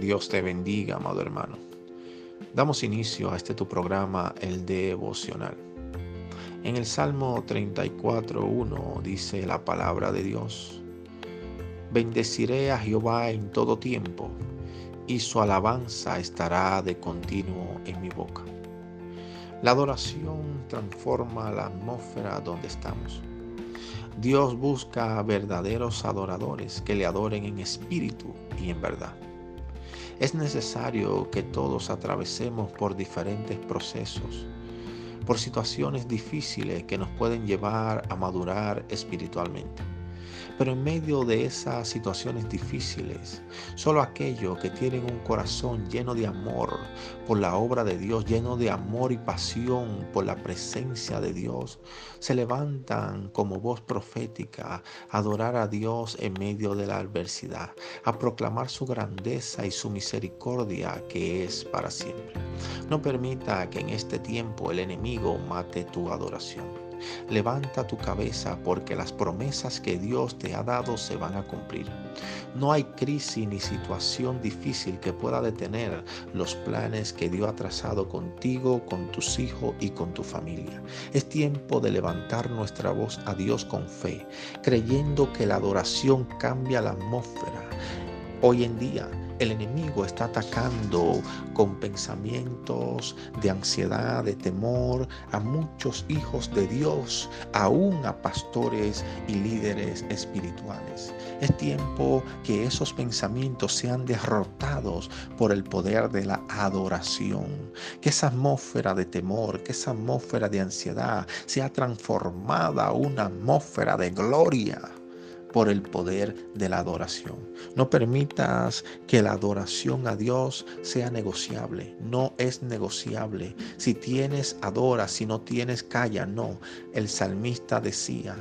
Dios te bendiga, amado hermano. Damos inicio a este tu programa, el devocional. En el Salmo 34.1 dice la palabra de Dios, Bendeciré a Jehová en todo tiempo, y su alabanza estará de continuo en mi boca. La adoración transforma la atmósfera donde estamos. Dios busca verdaderos adoradores que le adoren en espíritu y en verdad. Es necesario que todos atravesemos por diferentes procesos, por situaciones difíciles que nos pueden llevar a madurar espiritualmente. Pero en medio de esas situaciones difíciles, solo aquellos que tienen un corazón lleno de amor por la obra de Dios, lleno de amor y pasión por la presencia de Dios, se levantan como voz profética a adorar a Dios en medio de la adversidad, a proclamar su grandeza y su misericordia que es para siempre. No permita que en este tiempo el enemigo mate tu adoración. Levanta tu cabeza porque las promesas que Dios te ha dado se van a cumplir. No hay crisis ni situación difícil que pueda detener los planes que Dios ha trazado contigo, con tus hijos y con tu familia. Es tiempo de levantar nuestra voz a Dios con fe, creyendo que la adoración cambia la atmósfera. Hoy en día el enemigo está atacando con pensamientos de ansiedad, de temor a muchos hijos de Dios, aún a pastores y líderes espirituales. Es tiempo que esos pensamientos sean derrotados por el poder de la adoración. Que esa atmósfera de temor, que esa atmósfera de ansiedad sea transformada a una atmósfera de gloria por el poder de la adoración. No permitas que la adoración a Dios sea negociable. No es negociable. Si tienes, adora. Si no tienes, calla. No. El salmista decía,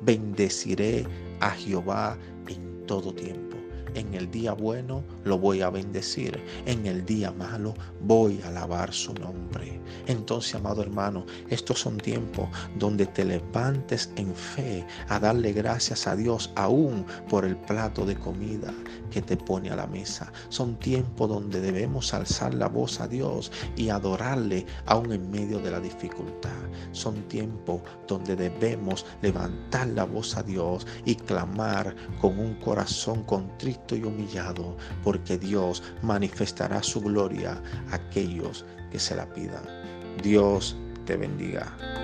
bendeciré a Jehová en todo tiempo. En el día bueno lo voy a bendecir. En el día malo voy a alabar su nombre. Entonces, amado hermano, estos son tiempos donde te levantes en fe a darle gracias a Dios aún por el plato de comida que te pone a la mesa. Son tiempos donde debemos alzar la voz a Dios y adorarle aún en medio de la dificultad. Son tiempos donde debemos levantar la voz a Dios y clamar con un corazón contrito y humillado, porque Dios manifestará su gloria a aquellos que se la pidan. Dios te bendiga.